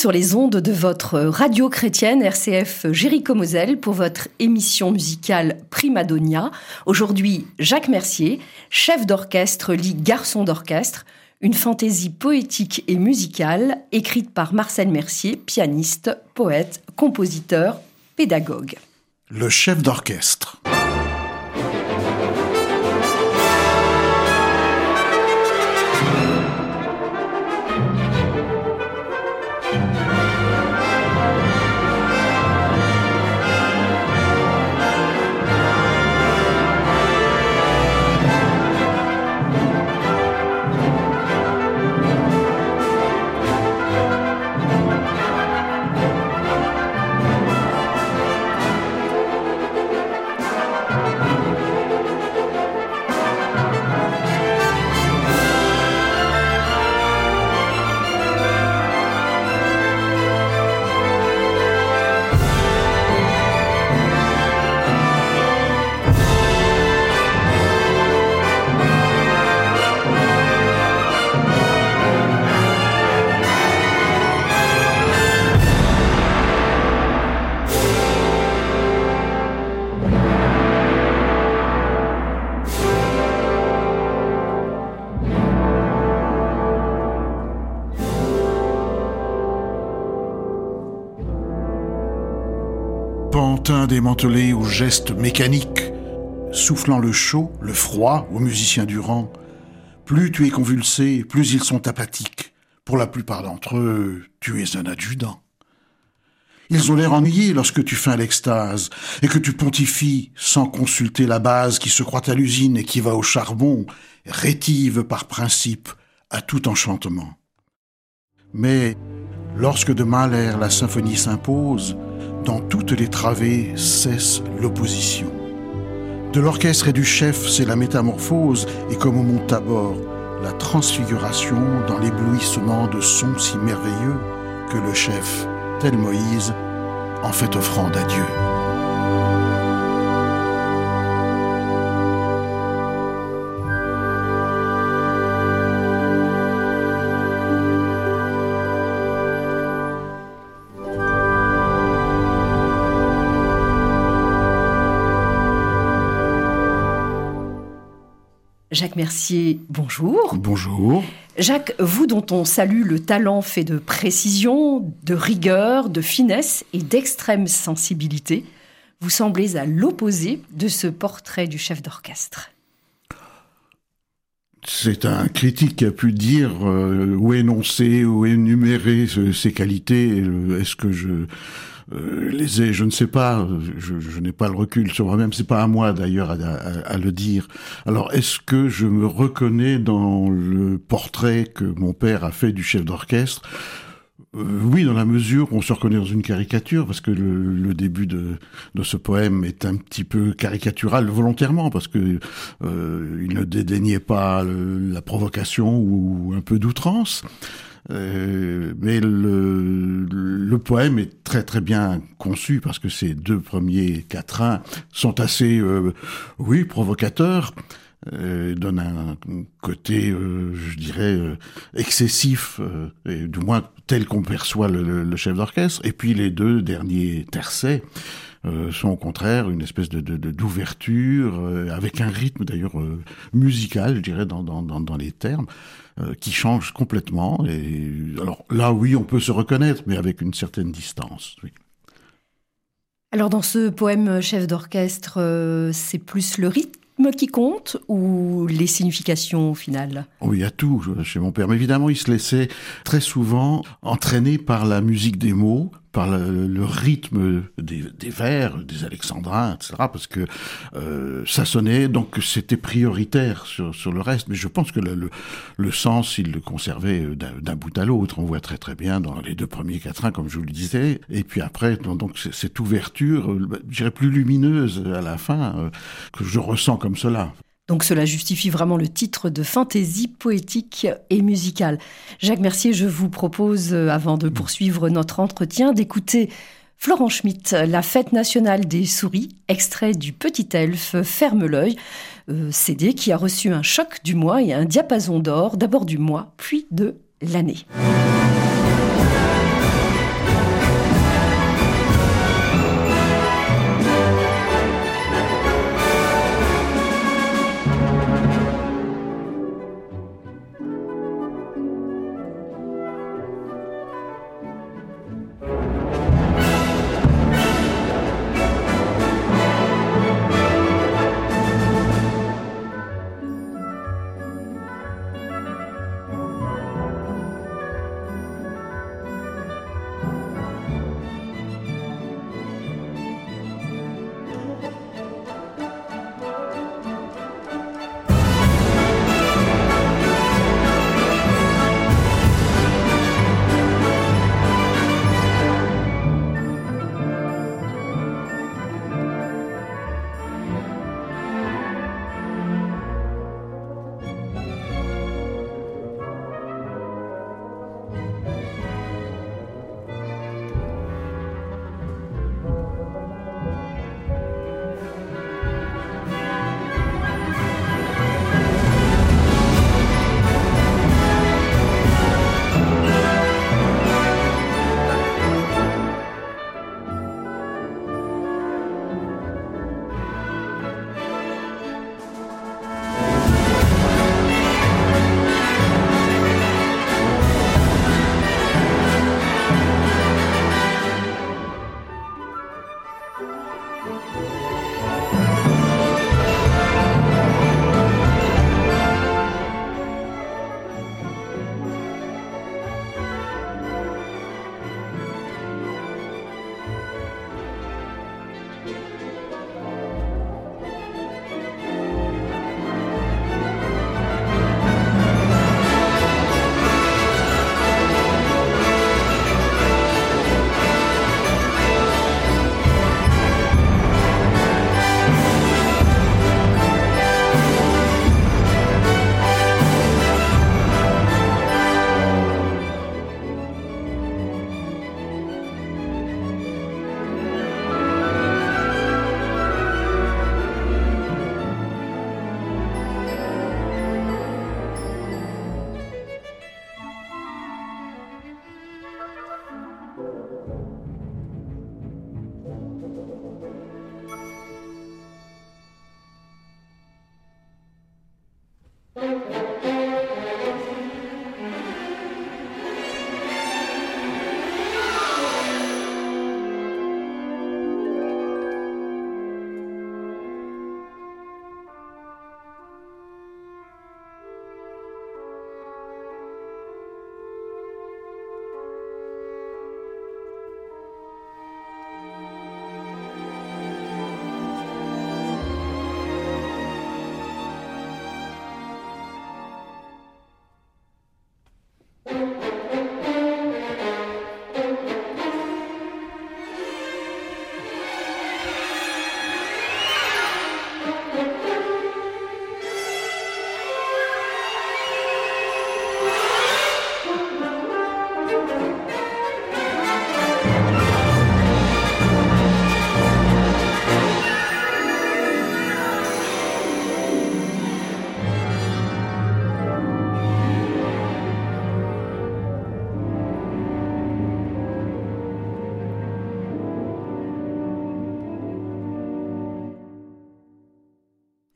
Sur les ondes de votre radio chrétienne RCF Jéricho Moselle pour votre émission musicale Primadonia. Aujourd'hui, Jacques Mercier, chef d'orchestre, lit Garçon d'orchestre, une fantaisie poétique et musicale écrite par Marcel Mercier, pianiste, poète, compositeur, pédagogue. Le chef d'orchestre. Pantin démantelé aux gestes mécaniques, soufflant le chaud, le froid aux musiciens du rang. Plus tu es convulsé, plus ils sont apathiques. Pour la plupart d'entre eux, tu es un adjudant. Ils ont l'air ennuyés lorsque tu fais l'extase et que tu pontifies sans consulter la base qui se croit à l'usine et qui va au charbon, rétive par principe à tout enchantement. Mais lorsque de Mahler la symphonie s'impose, dans toutes les travées cesse l'opposition. De l'orchestre et du chef, c'est la métamorphose, et comme au mont Tabor, la transfiguration dans l'éblouissement de sons si merveilleux que le chef, tel Moïse, en fait offrande à Dieu. Jacques Mercier, bonjour. Bonjour. Jacques, vous dont on salue le talent fait de précision, de rigueur, de finesse et d'extrême sensibilité, vous semblez à l'opposé de ce portrait du chef d'orchestre. C'est un critique qui a pu dire euh, ou énoncer ou énumérer ses qualités. Est-ce que je euh, je ne sais pas, je, je n'ai pas le recul sur moi-même, c'est pas à moi d'ailleurs à, à, le dire. Alors est-ce que je me reconnais dans le portrait que mon père a fait du chef d'orchestre? Euh, oui, dans la mesure où on se reconnaît dans une caricature, parce que le, le début de, de, ce poème est un petit peu caricatural volontairement, parce que euh, il ne dédaignait pas le, la provocation ou un peu d'outrance. Euh, mais le, poème est très très bien conçu parce que ces deux premiers quatrains sont assez, euh, oui, provocateurs. Euh, donnent un côté, euh, je dirais, excessif, et du moins tel qu'on perçoit le, chef d'orchestre. Et puis les deux derniers tercets sont au contraire une espèce de d'ouverture, avec un rythme d'ailleurs musical, je dirais, dans, dans, dans les termes. Euh, qui change complètement. Et alors là, oui, on peut se reconnaître, mais avec une certaine distance. Oui. Alors dans ce poème chef d'orchestre, euh, c'est plus le rythme qui compte ou les significations au final? Oui, il y a tout chez mon père. Mais évidemment, il se laissait très souvent entraîner par la musique des mots, par le, rythme des, des, vers, des alexandrins, etc., parce que euh, ça sonnait, donc c'était prioritaire sur, sur le reste. Mais je pense que le, le, le sens, il le conservait d'un bout à l'autre. On voit très très bien dans les deux premiers quatrains, comme je vous le disais. Et puis après, donc cette ouverture, euh, je dirais plus lumineuse à la fin, euh, que je ressens comme cela. Donc cela justifie vraiment le titre de fantaisie poétique et musicale. Jacques Mercier, je vous propose, euh, avant de poursuivre notre entretien, d'écouter Florent Schmitt, La fête nationale des souris, extrait du Petit Elfe, Ferme l'œil, euh, CD qui a reçu un choc du mois et un diapason d'or, d'abord du mois, puis de l'année.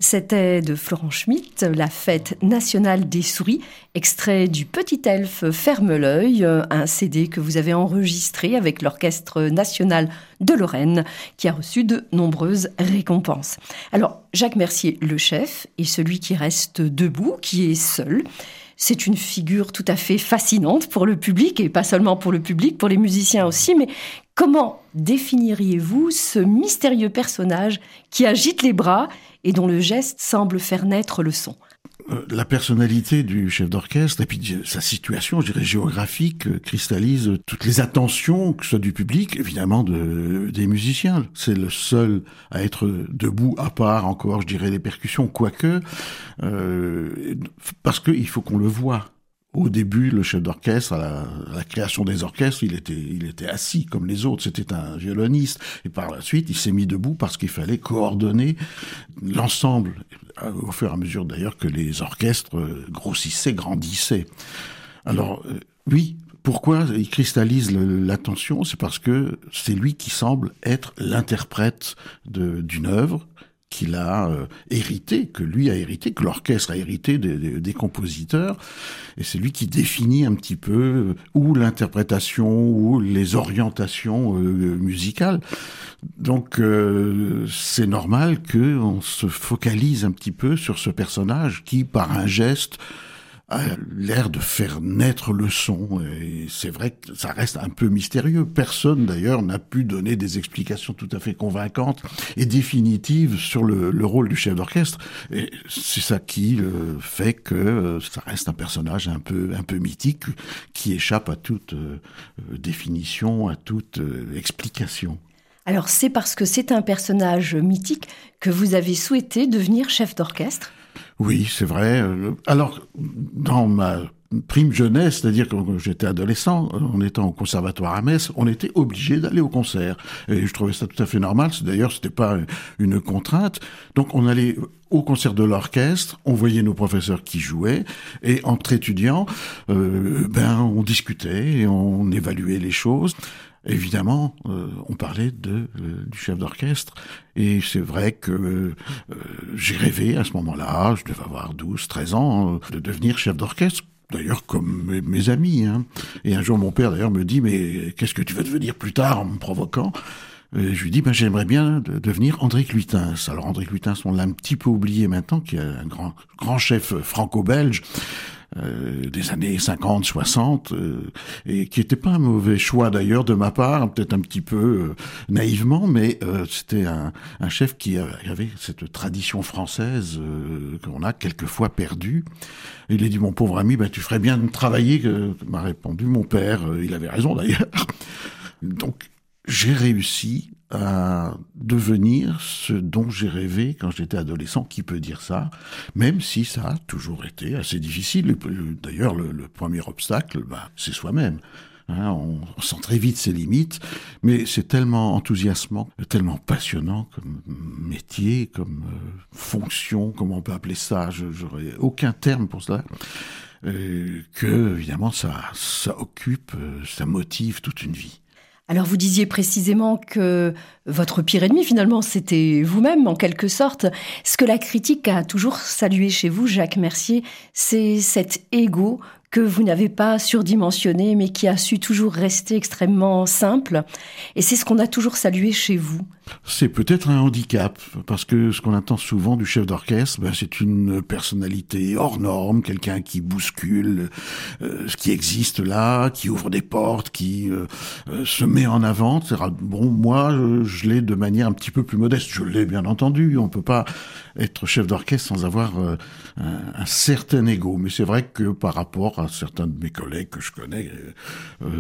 C'était de Florent Schmitt, la fête nationale des souris, extrait du Petit Elfe Ferme l'œil, un CD que vous avez enregistré avec l'Orchestre national de Lorraine, qui a reçu de nombreuses récompenses. Alors, Jacques Mercier, le chef, est celui qui reste debout, qui est seul. C'est une figure tout à fait fascinante pour le public, et pas seulement pour le public, pour les musiciens aussi, mais comment définiriez-vous ce mystérieux personnage qui agite les bras et dont le geste semble faire naître le son? La personnalité du chef d'orchestre et puis sa situation, je dirais géographique, euh, cristallise toutes les attentions, que ce soit du public, évidemment de, des musiciens. C'est le seul à être debout, à part encore, je dirais, les percussions, quoique, euh, parce qu'il faut qu'on le voit. Au début, le chef d'orchestre, à, la, création des orchestres, il était, il était assis comme les autres. C'était un violoniste. Et par la suite, il s'est mis debout parce qu'il fallait coordonner l'ensemble, au fur et à mesure d'ailleurs que les orchestres grossissaient, grandissaient. Alors, euh, oui, pourquoi il cristallise l'attention? C'est parce que c'est lui qui semble être l'interprète d'une œuvre qu'il a euh, hérité, que lui a hérité, que l'orchestre a hérité des, compositeurs, et c'est lui qui définit un petit peu euh, où l'interprétation, ou les orientations euh, musicales. Donc c'est normal qu'on se focalise un petit peu sur ce personnage qui, par un geste, a l'air de faire naître le son. Et c'est vrai que ça reste un peu mystérieux. Personne, d'ailleurs, n'a pu donner des explications tout à fait convaincantes et définitives sur le, rôle du chef d'orchestre. Et c'est ça qui euh, fait que euh, ça reste un personnage un peu, un peu mythique qui échappe à toute euh, définition, à toute explication. Alors c'est parce que c'est un personnage mythique que vous avez souhaité devenir chef d'orchestre? Oui, c'est vrai. Alors, dans ma prime jeunesse, c'est-à-dire quand j'étais adolescent, en étant au conservatoire à Metz, on était obligé d'aller au concert. Et je trouvais ça tout à fait normal. D'ailleurs, c'était pas une contrainte. Donc, on allait au concert de l'orchestre, on voyait nos professeurs qui jouaient, et entre étudiants, euh, ben, on discutait et on évaluait les choses. Évidemment, euh, on parlait de, euh, du chef d'orchestre, et c'est vrai que euh, j'ai rêvé à ce moment-là, je devais avoir 12, 13 ans, de devenir chef d'orchestre, d'ailleurs comme mes, amis. Hein. Et un jour, mon père d'ailleurs me dit, mais qu'est-ce que tu veux devenir plus tard en me provoquant? Et je lui dis, ben, j'aimerais bien devenir André Cluitens. Alors André Cluitens, on l'a un petit peu oublié maintenant, qui est un grand, grand chef franco-belge, euh, des années 50, 60, euh, et qui n'était pas un mauvais choix d'ailleurs de ma part, peut-être un petit peu euh, naïvement, mais c'était un, un, chef qui avait cette tradition française qu'on a quelquefois perdue. il a dit, mon pauvre ami, ben, tu ferais bien de travailler, m'a répondu mon père, il avait raison d'ailleurs. Donc j'ai réussi à devenir ce dont j'ai rêvé quand j'étais adolescent. Qui peut dire ça? Même si ça a toujours été assez difficile. D'ailleurs, le, premier obstacle, bah, c'est soi-même. Hein, on, sent très vite ses limites, mais c'est tellement enthousiasmant, tellement passionnant comme métier, comme euh, fonction, comment on peut appeler ça, j'aurais aucun terme pour cela, euh, que évidemment ça, ça occupe, euh, ça motive toute une vie. Alors vous disiez précisément que votre pire ennemi finalement c'était vous-même en quelque sorte. Ce que la critique a toujours salué chez vous, Jacques Mercier, c'est cet ego que vous n'avez pas surdimensionné, mais qui a su toujours rester extrêmement simple. Et c'est ce qu'on a toujours salué chez vous. C'est peut-être un handicap, parce que ce qu'on attend souvent du chef d'orchestre, ben, c'est une personnalité hors norme, quelqu'un qui bouscule euh, ce qui existe là, qui ouvre des portes, qui euh, euh, se met en avant. Bon, moi, je, l'ai de manière un petit peu plus modeste. Je l'ai bien entendu. On peut pas être chef d'orchestre sans avoir un, un, certain ego. Mais c'est vrai que par rapport à certains de mes collègues que je connais,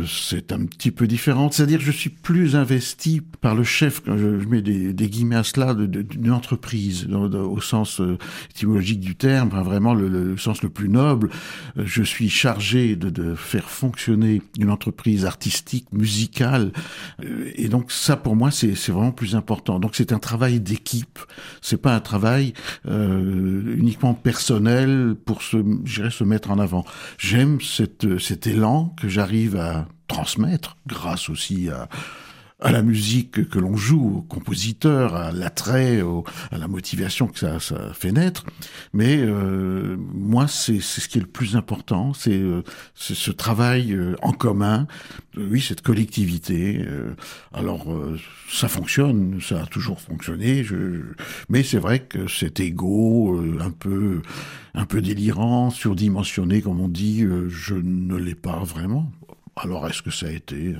c'est un petit peu différent. C'est-à-dire, je suis plus investi par le chef je mets des, des, guillemets à cela, d'une entreprise, au sens euh, étymologique du terme, vraiment le, sens le plus noble. Euh, je suis chargé de, de, faire fonctionner une entreprise artistique, musicale, euh, et donc ça pour moi c'est vraiment plus important. Donc c'est un travail d'équipe, c'est pas un travail euh, uniquement personnel pour se, se mettre en avant. J'aime cet élan que j'arrive à transmettre grâce aussi à à la musique que l'on joue, au compositeur, à l'attrait, à la motivation que ça, ça fait naître. Mais euh, moi, c'est ce qui est le plus important, c'est euh, ce travail euh, en commun, oui, cette collectivité. alors, ça fonctionne, ça a toujours fonctionné, je, mais c'est vrai que cet ego un peu un peu délirant, surdimensionné, comme on dit, je ne l'ai pas vraiment. Alors, est-ce que ça a été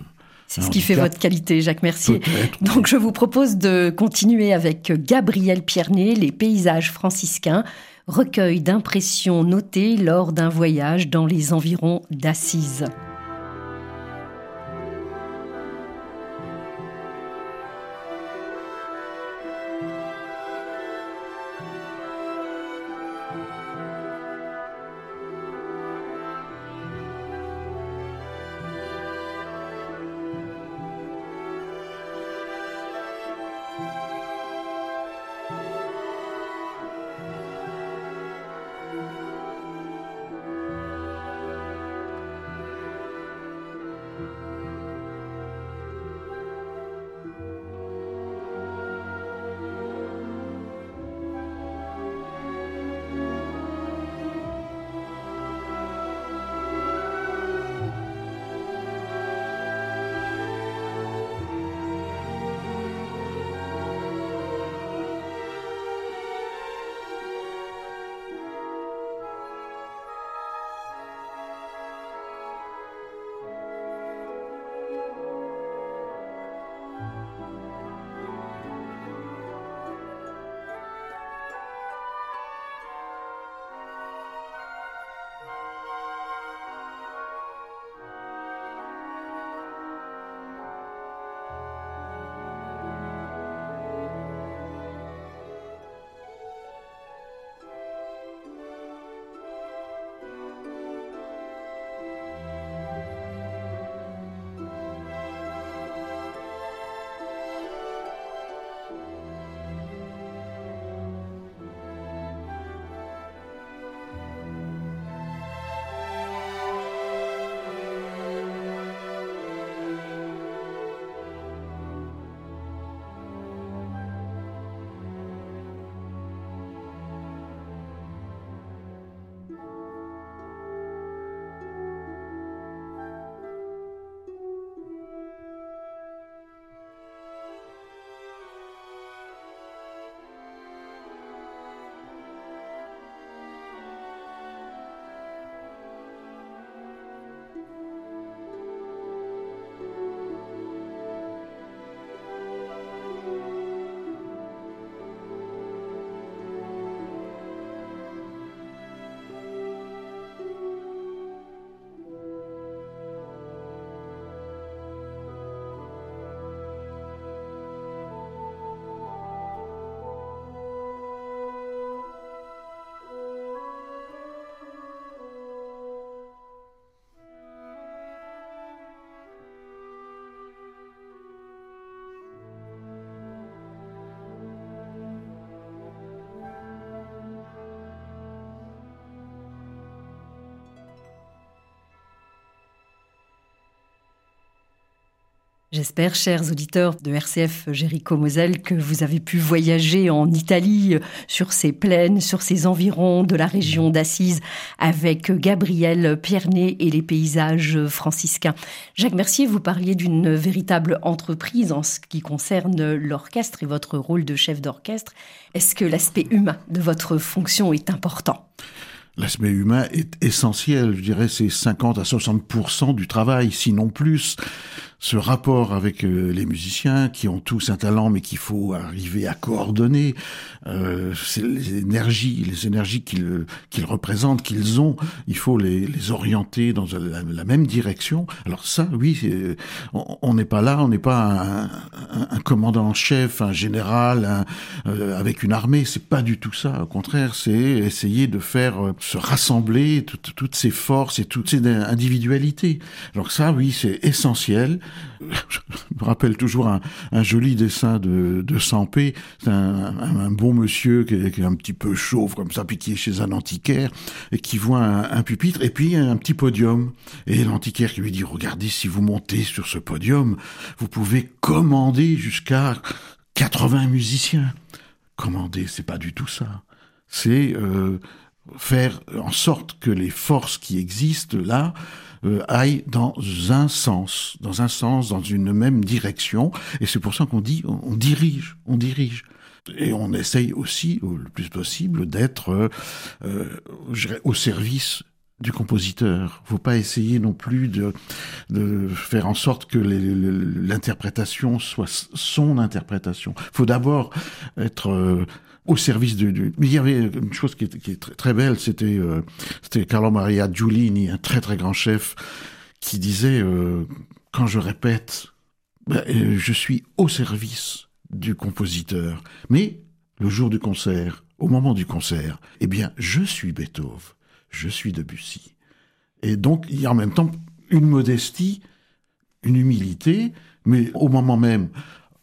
c'est ce qui fait votre qualité, Jacques Mercier. Donc je vous propose de continuer avec Gabriel Piernet, Les paysages franciscains, recueil d'impressions notées lors d'un voyage dans les environs d'Assise. J'espère, chers auditeurs de RCF Jéricho Moselle, que vous avez pu voyager en Italie sur ces plaines, sur ces environs de la région d'Assise avec Gabriel Piernet et les paysages franciscains. Jacques Mercier, vous parliez d'une véritable entreprise en ce qui concerne l'orchestre et votre rôle de chef d'orchestre. Est-ce que l'aspect humain de votre fonction est important? L'aspect humain est essentiel, je dirais c'est 50 à 60% du travail, sinon plus ce rapport avec euh, les musiciens qui ont tous un talent mais qu'il faut arriver à coordonner, euh, les énergies, les énergies qu'ils qu'ils représentent, qu'ils ont, il faut les, les orienter dans la, même direction. Alors ça, oui, on n'est pas là, on n'est pas un, un, commandant en chef, un général, euh, avec une armée, c'est pas du tout ça. Au contraire, c'est essayer de faire euh, se rassembler toutes ces forces et toutes ces individualités. Alors ça, oui, c'est essentiel. Je me rappelle toujours un, joli dessin de, de Sampé, c'est un, bon monsieur qui est, un petit peu chauve comme ça, puis qui est chez un antiquaire, et qui voit un, pupitre, et puis un petit podium. Et l'antiquaire qui lui dit, regardez, si vous montez sur ce podium, vous pouvez commander jusqu'à 80 musiciens. Commander, c'est pas du tout ça. C'est euh, faire en sorte que les forces qui existent là euh, aillent dans un sens, dans un sens, dans une même direction. Et c'est pour ça qu'on dit, on, dirige, on dirige. Et on essaye aussi, le plus possible, d'être euh, euh au service du compositeur. Faut pas essayer non plus de, de faire en sorte que l'interprétation soit son interprétation. Faut d'abord être euh, au service du, Mais il y avait une chose qui est, très, belle, c'était euh, c'était Carlo Maria Giulini, un très très grand chef, qui disait euh, quand je répète, ben, euh, je suis au service du compositeur, mais le jour du concert, au moment du concert, eh bien, je suis Beethoven, je suis Debussy, et donc il y a en même temps une modestie, une humilité, mais au moment même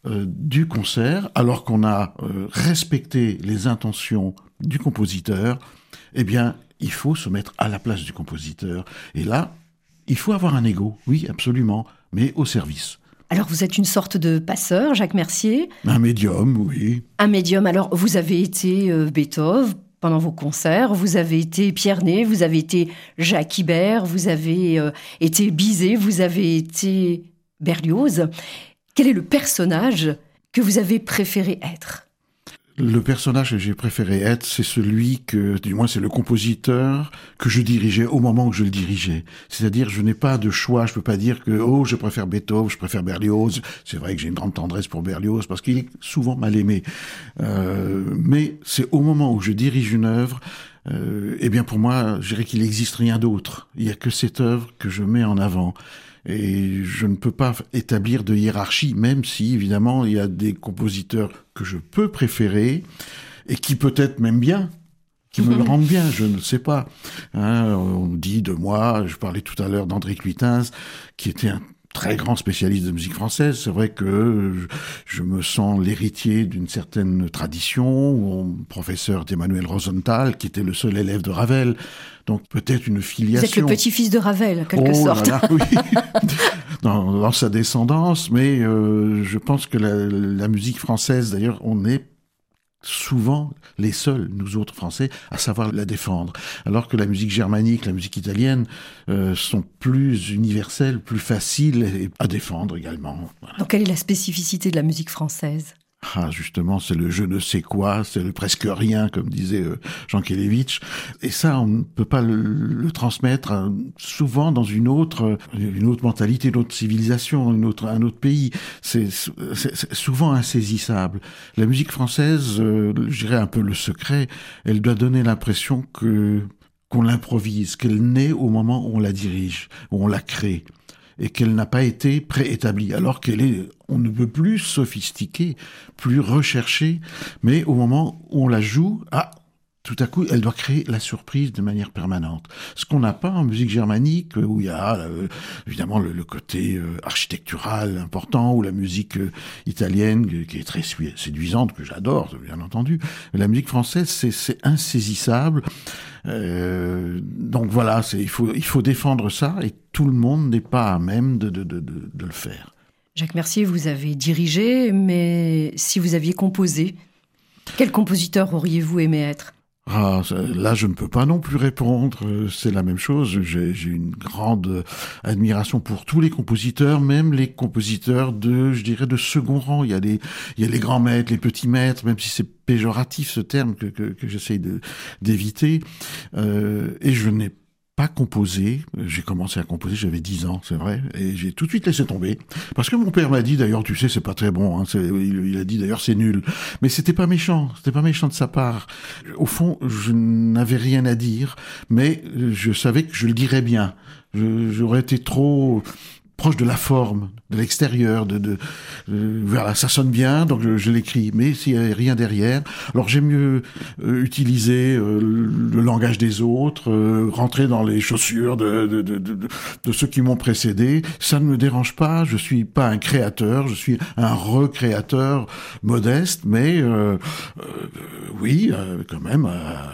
euh, du concert, alors qu'on a euh, respecté les intentions du compositeur, eh bien, il faut se mettre à la place du compositeur. Et là, il faut avoir un ego, oui, absolument, mais au service. Alors vous êtes une sorte de passeur, Jacques Mercier Un médium, oui. Un médium. Alors vous avez été euh, Beethoven pendant vos concerts, vous avez été Pierre Ney, vous avez été Jacques Ibert, vous avez été Bizet, vous avez été Berlioz. Quel est le personnage que vous avez préféré être? Le personnage que j'ai préféré être, c'est celui que, du moins c'est le compositeur que je dirigeais au moment où je le dirigeais. C'est-à-dire, je n'ai pas de choix, je peux pas dire que, oh, je préfère Beethoven, je préfère Berlioz. C'est vrai que j'ai une grande tendresse pour Berlioz parce qu'il est souvent mal aimé. Euh, mais c'est au moment où je dirige une œuvre, euh, eh bien pour moi, je dirais qu'il n'existe rien d'autre. Il n'y a que cette œuvre que je mets en avant. Et je ne peux pas établir de hiérarchie, même si évidemment il y a des compositeurs que je peux préférer et qui peut-être m'aiment bien, qui me le rendent bien, je ne sais pas. Hein, on dit de moi, je parlais tout à l'heure d'André Cluitins, qui était un très grand spécialiste de musique française. C'est vrai que je me sens l'héritier d'une certaine tradition. Mon professeur d'Emmanuel Rosenthal, qui était le seul élève de Ravel. Donc peut-être une filiation. Vous êtes le petit-fils de Ravel, en quelque oh sorte. oui. dans, dans, sa descendance, mais euh, je pense que la, la musique française, d'ailleurs, on est souvent les seuls, nous autres Français, à savoir la défendre. Alors que la musique germanique, la musique italienne euh, sont plus universelles, plus faciles à défendre également. Donc quelle est la spécificité de la musique française? Ah, justement, c'est le je ne sais quoi, c'est le presque rien, comme disait euh, Jean Kelevitch. Et ça, on ne peut pas le, transmettre euh, souvent dans une autre, euh, une autre mentalité, une autre civilisation, une autre, un autre pays. C'est souvent insaisissable. La musique française, je dirais un peu le secret, elle doit donner l'impression que qu'on l'improvise, qu'elle naît au moment où on la dirige, où on la crée et qu'elle n'a pas été préétablie, alors qu'elle est, on ne peut plus sophistiquée, plus recherchée, mais au moment où on la joue, ah, tout à coup, elle doit créer la surprise de manière permanente. Ce qu'on n'a pas en musique germanique, où il y a euh, évidemment le, côté euh, architectural important, ou la musique euh, italienne qui est très séduisante, que j'adore, bien entendu. la musique française, c'est insaisissable. donc voilà, il faut, il faut défendre ça, et tout le monde n'est pas à même de le faire. Jacques Mercier, vous avez dirigé, mais si vous aviez composé, quel compositeur auriez-vous aimé être? Ah, là, je ne peux pas non plus répondre. C'est la même chose. J'ai une grande admiration pour tous les compositeurs, même les compositeurs de, je dirais, de second rang. Il y a les, il y a les grands maîtres, les petits maîtres, même si c'est péjoratif ce terme que, que, j'essaye d'éviter. Euh, et je n'ai pas. J'ai commencé à composer, j'avais 10 ans, c'est vrai, et j'ai tout de suite laissé tomber. Parce que mon père m'a dit, d'ailleurs, tu sais, c'est pas très bon. Hein, il, a dit, d'ailleurs, c'est nul. Mais c'était pas méchant, c'était pas méchant de sa part. Au fond, je n'avais rien à dire, mais je savais que je le dirais bien. J'aurais été trop proche de la forme, de l'extérieur, de, de voilà, ça sonne bien, donc je, l'écris. Mais s'il n'y a rien derrière, alors j'aime mieux utiliser le langage des autres, rentrer dans les chaussures de, de, de, ceux qui m'ont précédé. Ça ne me dérange pas. Je suis pas un créateur, je suis un recréateur modeste, mais oui, quand même,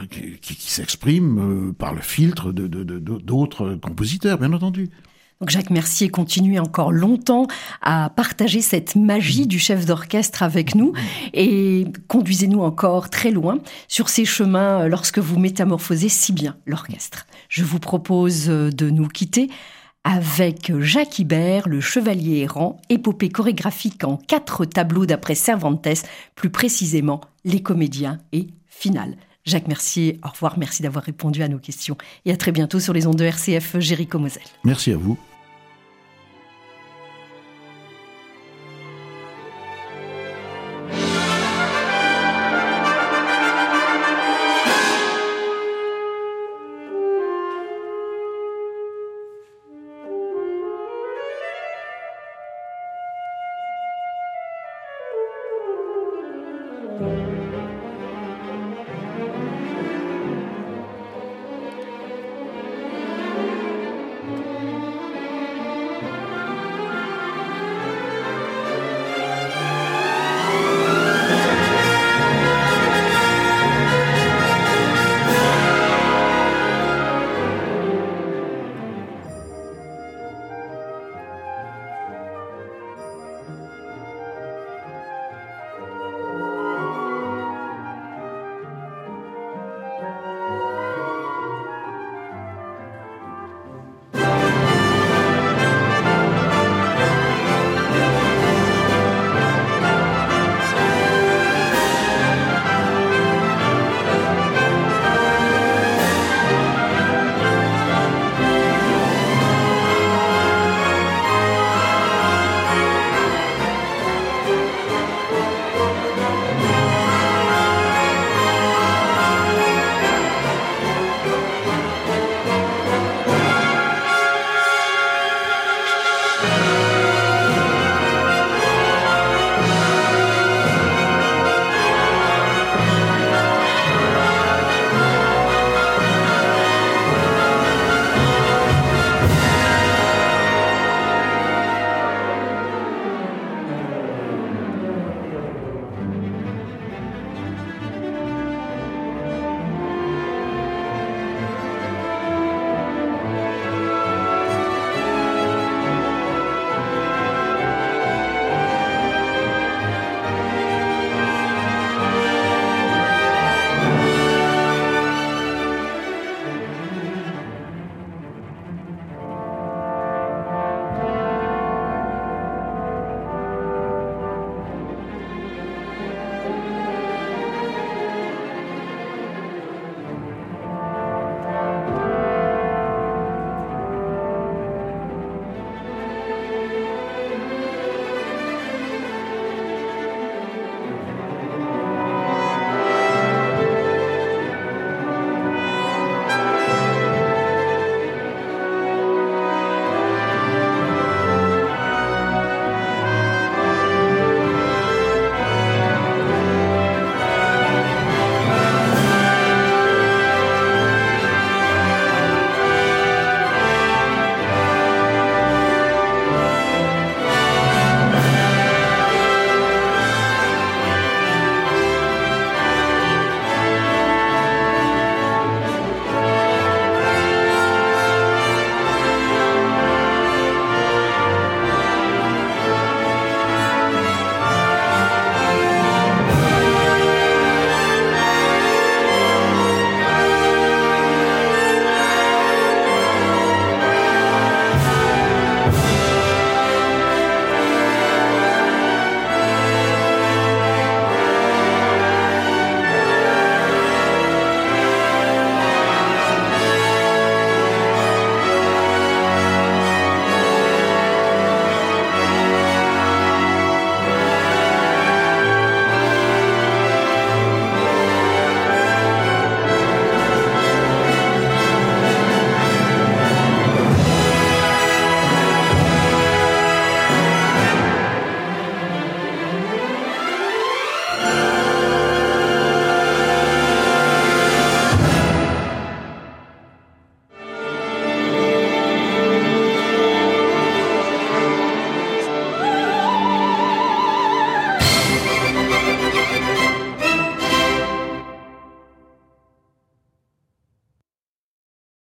qui, qui s'exprime par le filtre de d'autres compositeurs, bien entendu. Donc Jacques Mercier continue encore longtemps à partager cette magie du chef d'orchestre avec nous et conduisez-nous encore très loin sur ces chemins lorsque vous métamorphosez si bien l'orchestre. Je vous propose de nous quitter avec Jacques Ibert, le chevalier errant, épopée chorégraphique en quatre tableaux d'après Cervantes, plus précisément Les comédiens et Finale. Jacques Mercier, au revoir, merci d'avoir répondu à nos questions et à très bientôt sur les ondes de RCF Jéricho Moselle. Merci à vous.